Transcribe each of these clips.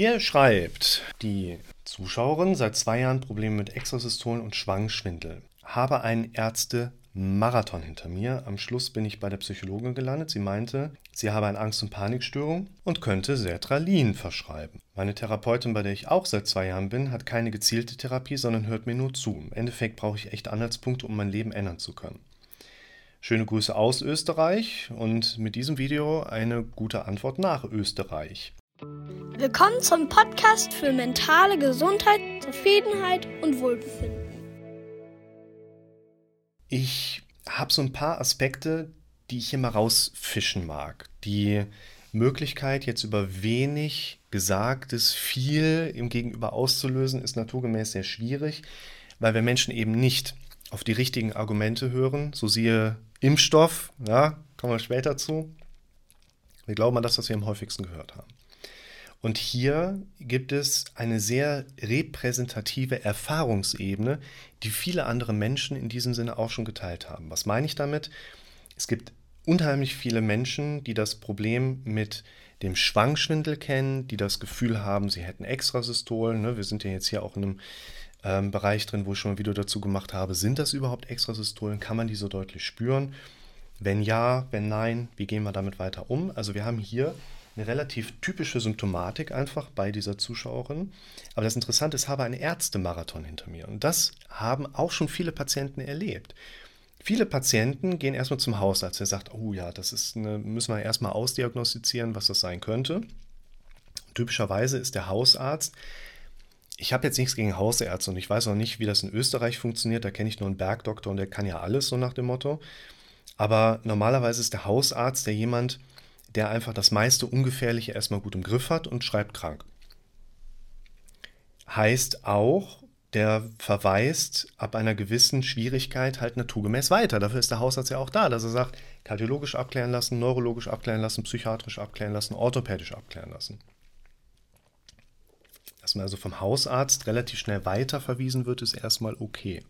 Hier schreibt die Zuschauerin seit zwei Jahren Probleme mit Extrasystolen und Schwangschwindel. Habe einen Ärzte-Marathon hinter mir. Am Schluss bin ich bei der Psychologin gelandet. Sie meinte, sie habe eine Angst- und Panikstörung und könnte Sertralin verschreiben. Meine Therapeutin, bei der ich auch seit zwei Jahren bin, hat keine gezielte Therapie, sondern hört mir nur zu. Im Endeffekt brauche ich echt Anhaltspunkte, um mein Leben ändern zu können. Schöne Grüße aus Österreich und mit diesem Video eine gute Antwort nach Österreich. Willkommen zum Podcast für mentale Gesundheit, Zufriedenheit und Wohlbefinden. Ich habe so ein paar Aspekte, die ich hier mal rausfischen mag. Die Möglichkeit, jetzt über wenig Gesagtes viel im Gegenüber auszulösen, ist naturgemäß sehr schwierig, weil wir Menschen eben nicht auf die richtigen Argumente hören. So siehe Impfstoff, ja, kommen wir später zu. Wir glauben an das, was wir am häufigsten gehört haben. Und hier gibt es eine sehr repräsentative Erfahrungsebene, die viele andere Menschen in diesem Sinne auch schon geteilt haben. Was meine ich damit? Es gibt unheimlich viele Menschen, die das Problem mit dem Schwangschwindel kennen, die das Gefühl haben, sie hätten Extrasystolen. Ne? Wir sind ja jetzt hier auch in einem ähm, Bereich drin, wo ich schon ein Video dazu gemacht habe. Sind das überhaupt Extrasystolen? Kann man die so deutlich spüren? Wenn ja, wenn nein, wie gehen wir damit weiter um? Also wir haben hier eine relativ typische Symptomatik einfach bei dieser Zuschauerin. Aber das Interessante ist, ich habe einen Ärztemarathon hinter mir. Und das haben auch schon viele Patienten erlebt. Viele Patienten gehen erstmal zum Hausarzt, der sagt, oh ja, das ist eine, müssen wir erstmal ausdiagnostizieren, was das sein könnte. Typischerweise ist der Hausarzt ich habe jetzt nichts gegen Hausärzte und ich weiß auch nicht, wie das in Österreich funktioniert. Da kenne ich nur einen Bergdoktor und der kann ja alles, so nach dem Motto. Aber normalerweise ist der Hausarzt der jemand, der einfach das meiste Ungefährliche erstmal gut im Griff hat und schreibt krank. Heißt auch, der verweist ab einer gewissen Schwierigkeit halt naturgemäß weiter. Dafür ist der Hausarzt ja auch da, dass er sagt, kardiologisch abklären lassen, neurologisch abklären lassen, psychiatrisch abklären lassen, orthopädisch abklären lassen dass man also vom Hausarzt relativ schnell weiterverwiesen wird, ist erstmal okay.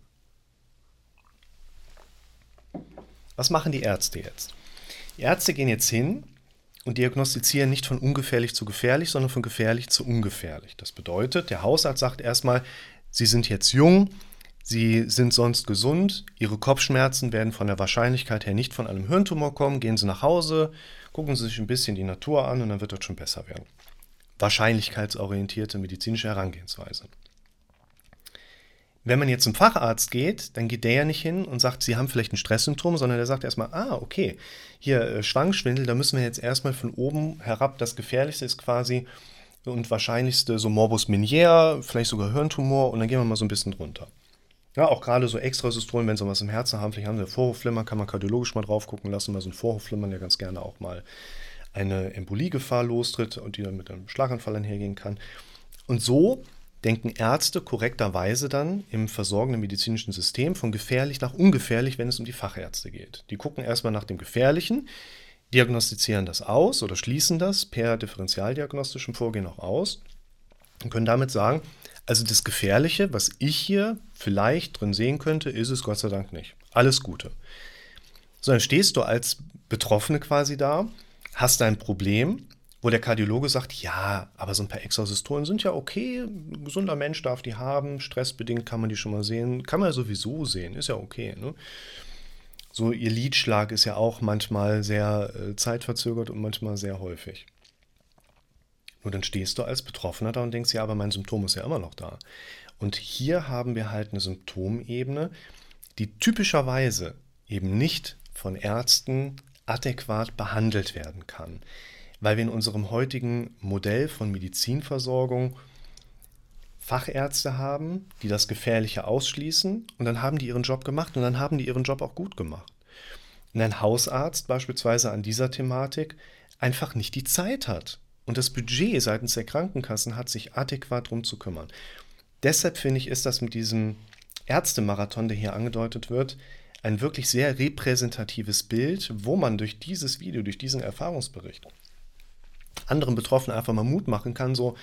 Was machen die Ärzte jetzt? Die Ärzte gehen jetzt hin und diagnostizieren nicht von ungefährlich zu gefährlich, sondern von gefährlich zu ungefährlich. Das bedeutet, der Hausarzt sagt erstmal, Sie sind jetzt jung, Sie sind sonst gesund, Ihre Kopfschmerzen werden von der Wahrscheinlichkeit her nicht von einem Hirntumor kommen, gehen Sie nach Hause, gucken Sie sich ein bisschen die Natur an und dann wird das schon besser werden wahrscheinlichkeitsorientierte medizinische Herangehensweise. Wenn man jetzt zum Facharzt geht, dann geht der ja nicht hin und sagt, Sie haben vielleicht ein Stresssymptom, sondern der sagt erstmal, ah, okay, hier äh, Schwangschwindel, da müssen wir jetzt erstmal von oben herab, das Gefährlichste ist quasi und wahrscheinlichste so Morbus Minier, vielleicht sogar Hirntumor und dann gehen wir mal so ein bisschen drunter. Ja, auch gerade so Extrasystolen, wenn sie was im Herzen haben, vielleicht haben sie Vorhofflimmern, kann man kardiologisch mal drauf gucken lassen, weil so ein Vorhofflimmern ja ganz gerne auch mal eine Emboliegefahr lostritt und die dann mit einem Schlaganfall einhergehen kann. Und so denken Ärzte korrekterweise dann im versorgenden medizinischen System von gefährlich nach ungefährlich, wenn es um die Fachärzte geht. Die gucken erstmal nach dem Gefährlichen, diagnostizieren das aus oder schließen das per differentialdiagnostischem Vorgehen auch aus und können damit sagen, also das Gefährliche, was ich hier vielleicht drin sehen könnte, ist es Gott sei Dank nicht. Alles Gute. So, dann stehst du als Betroffene quasi da hast ein Problem, wo der Kardiologe sagt, ja, aber so ein paar Exosystolen sind ja okay, ein gesunder Mensch darf die haben, stressbedingt kann man die schon mal sehen, kann man ja sowieso sehen, ist ja okay. Ne? So ihr Lidschlag ist ja auch manchmal sehr äh, zeitverzögert und manchmal sehr häufig. Nur dann stehst du als Betroffener da und denkst, ja, aber mein Symptom ist ja immer noch da. Und hier haben wir halt eine Symptomebene, die typischerweise eben nicht von Ärzten adäquat behandelt werden kann. Weil wir in unserem heutigen Modell von Medizinversorgung Fachärzte haben, die das Gefährliche ausschließen und dann haben die ihren Job gemacht und dann haben die ihren Job auch gut gemacht. Und ein Hausarzt beispielsweise an dieser Thematik einfach nicht die Zeit hat und das Budget seitens der Krankenkassen hat, sich adäquat darum zu kümmern. Deshalb finde ich, ist das mit diesem Ärztemarathon, der hier angedeutet wird, ein wirklich sehr repräsentatives Bild, wo man durch dieses Video, durch diesen Erfahrungsbericht anderen Betroffenen einfach mal Mut machen kann, so,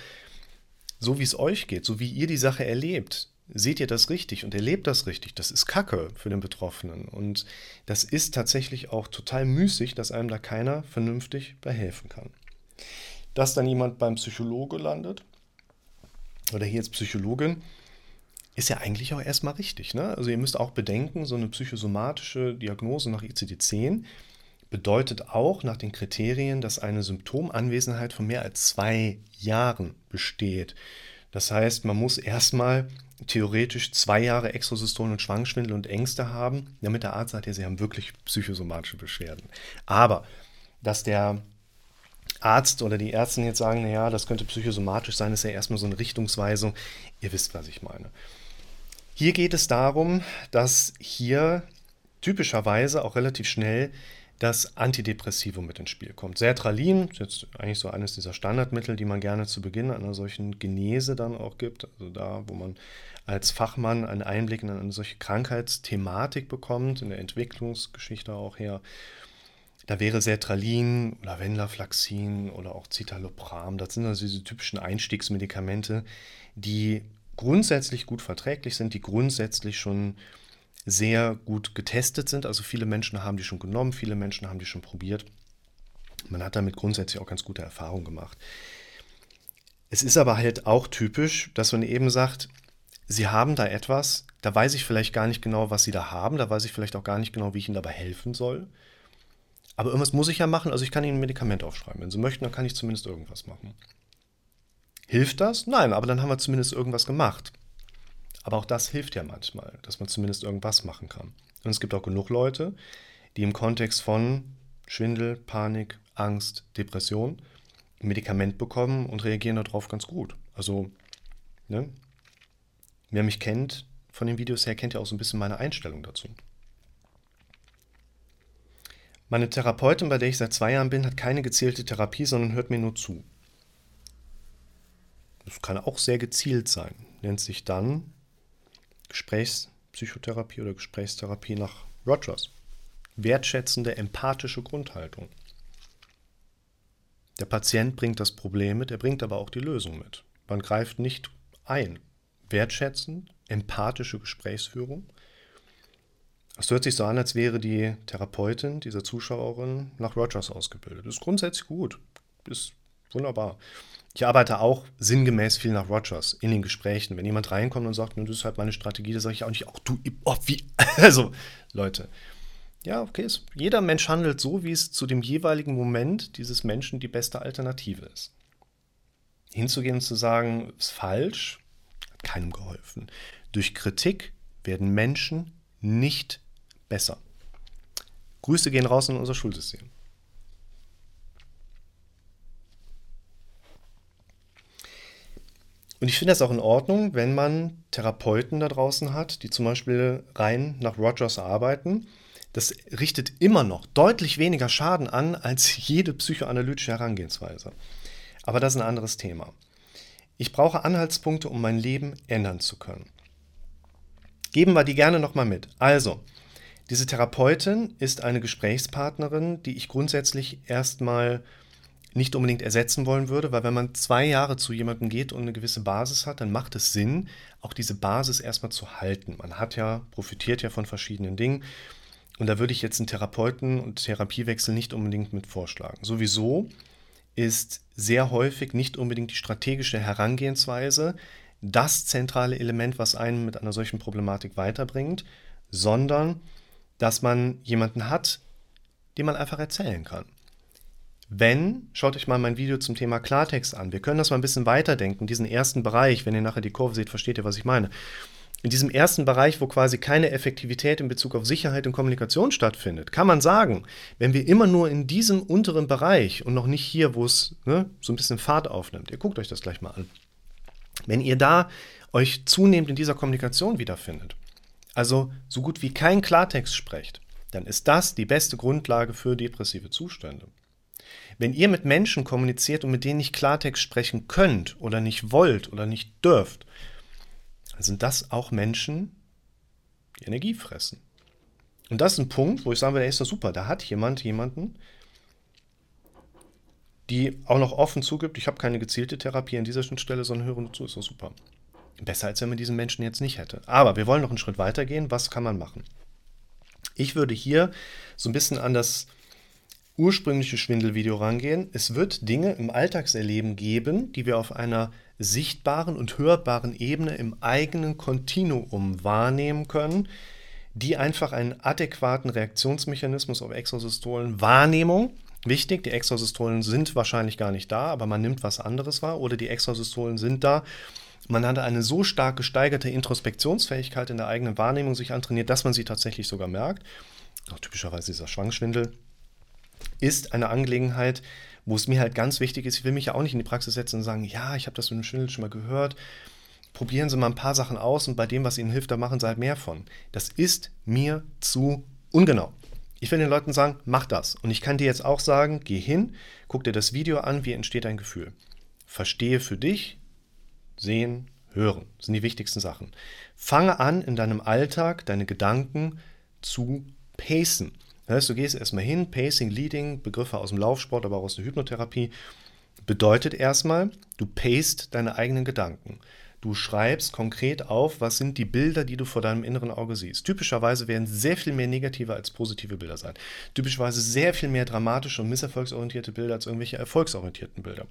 so wie es euch geht, so wie ihr die Sache erlebt. Seht ihr das richtig und erlebt das richtig? Das ist Kacke für den Betroffenen. Und das ist tatsächlich auch total müßig, dass einem da keiner vernünftig bei helfen kann. Dass dann jemand beim Psychologe landet, oder hier als Psychologin, ist ja eigentlich auch erstmal richtig. Ne? Also ihr müsst auch bedenken, so eine psychosomatische Diagnose nach ICD-10 bedeutet auch nach den Kriterien, dass eine Symptomanwesenheit von mehr als zwei Jahren besteht. Das heißt, man muss erstmal theoretisch zwei Jahre Exosystole und Schwangschwindel und Ängste haben, damit der Arzt sagt, ja, sie haben wirklich psychosomatische Beschwerden. Aber dass der Arzt oder die Ärztin jetzt sagen, naja, das könnte psychosomatisch sein, ist ja erstmal so eine Richtungsweisung. Ihr wisst, was ich meine. Hier geht es darum, dass hier typischerweise auch relativ schnell das Antidepressivum mit ins Spiel kommt. Sertralin ist jetzt eigentlich so eines dieser Standardmittel, die man gerne zu Beginn einer solchen Genese dann auch gibt. Also da, wo man als Fachmann einen Einblick in eine solche Krankheitsthematik bekommt, in der Entwicklungsgeschichte auch her. Da wäre Sertralin Venlafaxin oder auch Citalopram. Das sind also diese typischen Einstiegsmedikamente, die grundsätzlich gut verträglich sind, die grundsätzlich schon sehr gut getestet sind. Also viele Menschen haben die schon genommen, viele Menschen haben die schon probiert. Man hat damit grundsätzlich auch ganz gute Erfahrungen gemacht. Es ist aber halt auch typisch, dass man eben sagt, Sie haben da etwas, da weiß ich vielleicht gar nicht genau, was Sie da haben, da weiß ich vielleicht auch gar nicht genau, wie ich Ihnen dabei helfen soll. Aber irgendwas muss ich ja machen, also ich kann Ihnen ein Medikament aufschreiben. Wenn Sie möchten, dann kann ich zumindest irgendwas machen. Hilft das? Nein, aber dann haben wir zumindest irgendwas gemacht. Aber auch das hilft ja manchmal, dass man zumindest irgendwas machen kann. Und es gibt auch genug Leute, die im Kontext von Schwindel, Panik, Angst, Depression ein Medikament bekommen und reagieren darauf ganz gut. Also, ne? wer mich kennt von den Videos her, kennt ja auch so ein bisschen meine Einstellung dazu. Meine Therapeutin, bei der ich seit zwei Jahren bin, hat keine gezielte Therapie, sondern hört mir nur zu. Das kann auch sehr gezielt sein. Nennt sich dann Gesprächspsychotherapie oder Gesprächstherapie nach Rogers. Wertschätzende, empathische Grundhaltung. Der Patient bringt das Problem mit, er bringt aber auch die Lösung mit. Man greift nicht ein. Wertschätzend, empathische Gesprächsführung es hört sich so an, als wäre die Therapeutin dieser Zuschauerin nach Rogers ausgebildet. Ist grundsätzlich gut. Ist wunderbar. Ich arbeite auch sinngemäß viel nach Rogers in den Gesprächen. Wenn jemand reinkommt und sagt, das ist halt meine Strategie, dann sage ich auch nicht, auch du, oh, wie, also, Leute. Ja, okay, es, jeder Mensch handelt so, wie es zu dem jeweiligen Moment dieses Menschen die beste Alternative ist. Hinzugehen und zu sagen, ist falsch, hat keinem geholfen. Durch Kritik werden Menschen nicht besser. Grüße gehen raus in unser Schulsystem. Und ich finde das auch in Ordnung, wenn man Therapeuten da draußen hat, die zum Beispiel rein nach Rogers arbeiten. Das richtet immer noch deutlich weniger Schaden an als jede psychoanalytische Herangehensweise. Aber das ist ein anderes Thema. Ich brauche Anhaltspunkte, um mein Leben ändern zu können. Geben wir die gerne nochmal mit. Also, diese Therapeutin ist eine Gesprächspartnerin, die ich grundsätzlich erstmal nicht unbedingt ersetzen wollen würde, weil wenn man zwei Jahre zu jemandem geht und eine gewisse Basis hat, dann macht es Sinn, auch diese Basis erstmal zu halten. Man hat ja, profitiert ja von verschiedenen Dingen. Und da würde ich jetzt einen Therapeuten- und Therapiewechsel nicht unbedingt mit vorschlagen. Sowieso ist sehr häufig nicht unbedingt die strategische Herangehensweise das zentrale Element, was einen mit einer solchen Problematik weiterbringt, sondern dass man jemanden hat, den man einfach erzählen kann. Wenn, schaut euch mal mein Video zum Thema Klartext an. Wir können das mal ein bisschen weiterdenken. Diesen ersten Bereich, wenn ihr nachher die Kurve seht, versteht ihr, was ich meine. In diesem ersten Bereich, wo quasi keine Effektivität in Bezug auf Sicherheit und Kommunikation stattfindet, kann man sagen, wenn wir immer nur in diesem unteren Bereich und noch nicht hier, wo es ne, so ein bisschen Fahrt aufnimmt, ihr guckt euch das gleich mal an, wenn ihr da euch zunehmend in dieser Kommunikation wiederfindet, also so gut wie kein Klartext sprecht, dann ist das die beste Grundlage für depressive Zustände. Wenn ihr mit Menschen kommuniziert und mit denen nicht Klartext sprechen könnt oder nicht wollt oder nicht dürft, dann sind das auch Menschen, die Energie fressen. Und das ist ein Punkt, wo ich sagen würde, ey, ist das super. Da hat jemand jemanden, die auch noch offen zugibt, ich habe keine gezielte Therapie an dieser Stelle, sondern höre nur zu, ist doch super. Besser, als wenn man diesen Menschen jetzt nicht hätte. Aber wir wollen noch einen Schritt weiter gehen. Was kann man machen? Ich würde hier so ein bisschen an das ursprüngliche Schwindelvideo rangehen. Es wird Dinge im Alltagserleben geben, die wir auf einer sichtbaren und hörbaren Ebene im eigenen Kontinuum wahrnehmen können, die einfach einen adäquaten Reaktionsmechanismus auf Exosystolen Wahrnehmung Wichtig, die Extrasystolen sind wahrscheinlich gar nicht da, aber man nimmt was anderes wahr oder die Extrasystolen sind da. Man hat eine so stark gesteigerte Introspektionsfähigkeit in der eigenen Wahrnehmung sich antrainiert, dass man sie tatsächlich sogar merkt. Auch typischerweise dieser Schwangschwindel ist eine Angelegenheit, wo es mir halt ganz wichtig ist, ich will mich ja auch nicht in die Praxis setzen und sagen, ja, ich habe das mit dem Schwindel schon mal gehört. Probieren Sie mal ein paar Sachen aus und bei dem, was Ihnen hilft, da machen Sie halt mehr von. Das ist mir zu ungenau. Ich will den Leuten sagen, mach das. Und ich kann dir jetzt auch sagen, geh hin, guck dir das Video an, wie entsteht dein Gefühl. Verstehe für dich, sehen, hören. Das sind die wichtigsten Sachen. Fange an, in deinem Alltag deine Gedanken zu pacen. Das heißt, du gehst erstmal hin, Pacing, Leading, Begriffe aus dem Laufsport, aber auch aus der Hypnotherapie, bedeutet erstmal, du pacest deine eigenen Gedanken. Du schreibst konkret auf, was sind die Bilder, die du vor deinem inneren Auge siehst. Typischerweise werden sehr viel mehr negative als positive Bilder sein. Typischerweise sehr viel mehr dramatische und misserfolgsorientierte Bilder als irgendwelche erfolgsorientierten Bilder.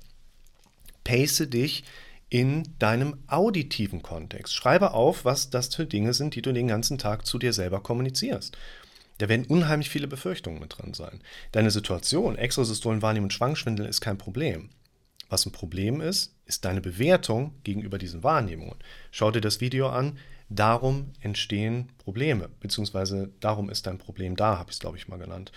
Pace dich in deinem auditiven Kontext. Schreibe auf, was das für Dinge sind, die du den ganzen Tag zu dir selber kommunizierst. Da werden unheimlich viele Befürchtungen mit drin sein. Deine Situation, Extrasystolen wahrnehmen und Schwangschwindel ist kein Problem. Was ein Problem ist, ist deine Bewertung gegenüber diesen Wahrnehmungen. Schau dir das Video an. Darum entstehen Probleme, beziehungsweise darum ist dein Problem da, habe ich es, glaube ich, mal genannt.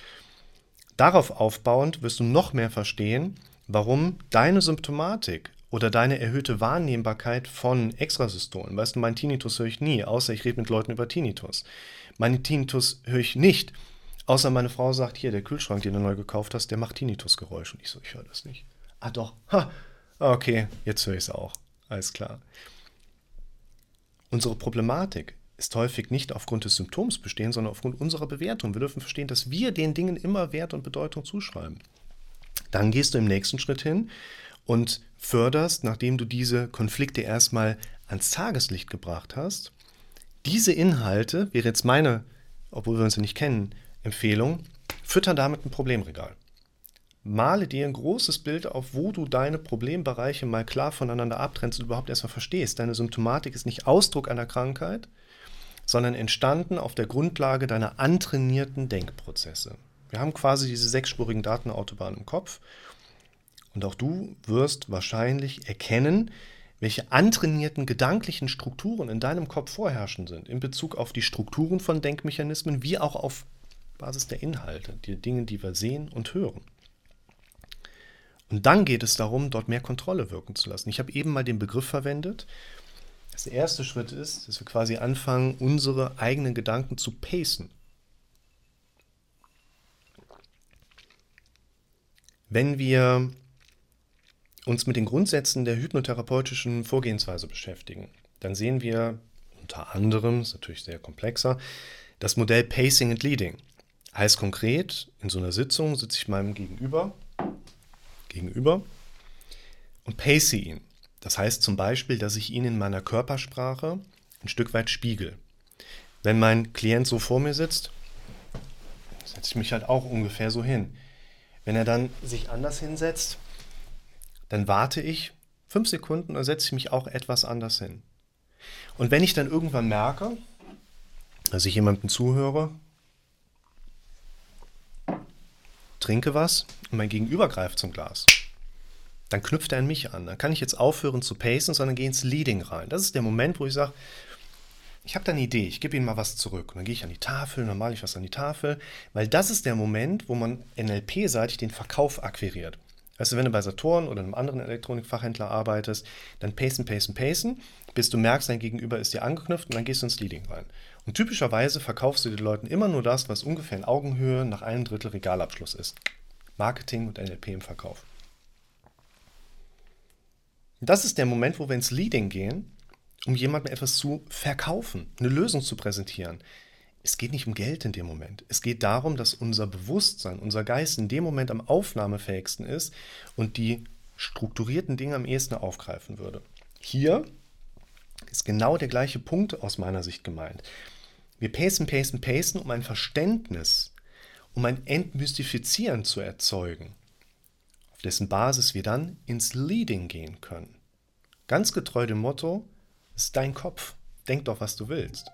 Darauf aufbauend wirst du noch mehr verstehen, warum deine Symptomatik oder deine erhöhte Wahrnehmbarkeit von Extrasystolen, weißt du, mein Tinnitus höre ich nie, außer ich rede mit Leuten über Tinnitus. Meine Tinnitus höre ich nicht, außer meine Frau sagt, hier, der Kühlschrank, den du neu gekauft hast, der macht Tinnitusgeräusche. Und ich so, ich höre das nicht. Ah doch, ha, okay, jetzt höre ich es auch. Alles klar. Unsere Problematik ist häufig nicht aufgrund des Symptoms bestehen, sondern aufgrund unserer Bewertung. Wir dürfen verstehen, dass wir den Dingen immer Wert und Bedeutung zuschreiben. Dann gehst du im nächsten Schritt hin und förderst, nachdem du diese Konflikte erstmal ans Tageslicht gebracht hast, diese Inhalte, wäre jetzt meine, obwohl wir uns ja nicht kennen, Empfehlung, fütter damit ein Problemregal. Male dir ein großes Bild auf, wo du deine Problembereiche mal klar voneinander abtrennst und überhaupt erstmal verstehst. Deine Symptomatik ist nicht Ausdruck einer Krankheit, sondern entstanden auf der Grundlage deiner antrainierten Denkprozesse. Wir haben quasi diese sechsspurigen Datenautobahnen im Kopf und auch du wirst wahrscheinlich erkennen, welche antrainierten gedanklichen Strukturen in deinem Kopf vorherrschen sind, in Bezug auf die Strukturen von Denkmechanismen, wie auch auf Basis der Inhalte, die Dinge, die wir sehen und hören. Und dann geht es darum, dort mehr Kontrolle wirken zu lassen. Ich habe eben mal den Begriff verwendet. der erste Schritt ist, dass wir quasi anfangen, unsere eigenen Gedanken zu pacen. Wenn wir uns mit den Grundsätzen der hypnotherapeutischen Vorgehensweise beschäftigen, dann sehen wir unter anderem, ist natürlich sehr komplexer, das Modell Pacing and Leading. Heißt konkret, in so einer Sitzung sitze ich meinem Gegenüber gegenüber und pace ihn. Das heißt zum Beispiel, dass ich ihn in meiner Körpersprache ein Stück weit spiegel. Wenn mein Klient so vor mir sitzt, setze ich mich halt auch ungefähr so hin. Wenn er dann sich anders hinsetzt, dann warte ich fünf Sekunden und setze ich mich auch etwas anders hin. Und wenn ich dann irgendwann merke, dass ich jemandem zuhöre, trinke was und mein Gegenüber greift zum Glas. Dann knüpft er an mich an. Dann kann ich jetzt aufhören zu pacen, sondern gehe ins Leading rein. Das ist der Moment, wo ich sage, ich habe da eine Idee, ich gebe ihm mal was zurück. Und dann gehe ich an die Tafel, dann male ich was an die Tafel, weil das ist der Moment, wo man NLP-seitig den Verkauf akquiriert. Weißt du, wenn du bei Saturn oder einem anderen Elektronikfachhändler arbeitest, dann pacen, pacen, pacen, bis du merkst, dein Gegenüber ist dir angeknüpft und dann gehst du ins Leading rein. Und typischerweise verkaufst du den Leuten immer nur das, was ungefähr in Augenhöhe nach einem Drittel Regalabschluss ist. Marketing und NLP im Verkauf. Das ist der Moment, wo wir ins Leading gehen, um jemandem etwas zu verkaufen, eine Lösung zu präsentieren. Es geht nicht um Geld in dem Moment. Es geht darum, dass unser Bewusstsein, unser Geist in dem Moment am aufnahmefähigsten ist und die strukturierten Dinge am ehesten aufgreifen würde. Hier ist genau der gleiche Punkt aus meiner Sicht gemeint. Wir pacen, pacen, pacen, um ein Verständnis um ein Entmystifizieren zu erzeugen, auf dessen Basis wir dann ins Leading gehen können. Ganz getreu dem Motto, ist dein Kopf, denk doch, was du willst.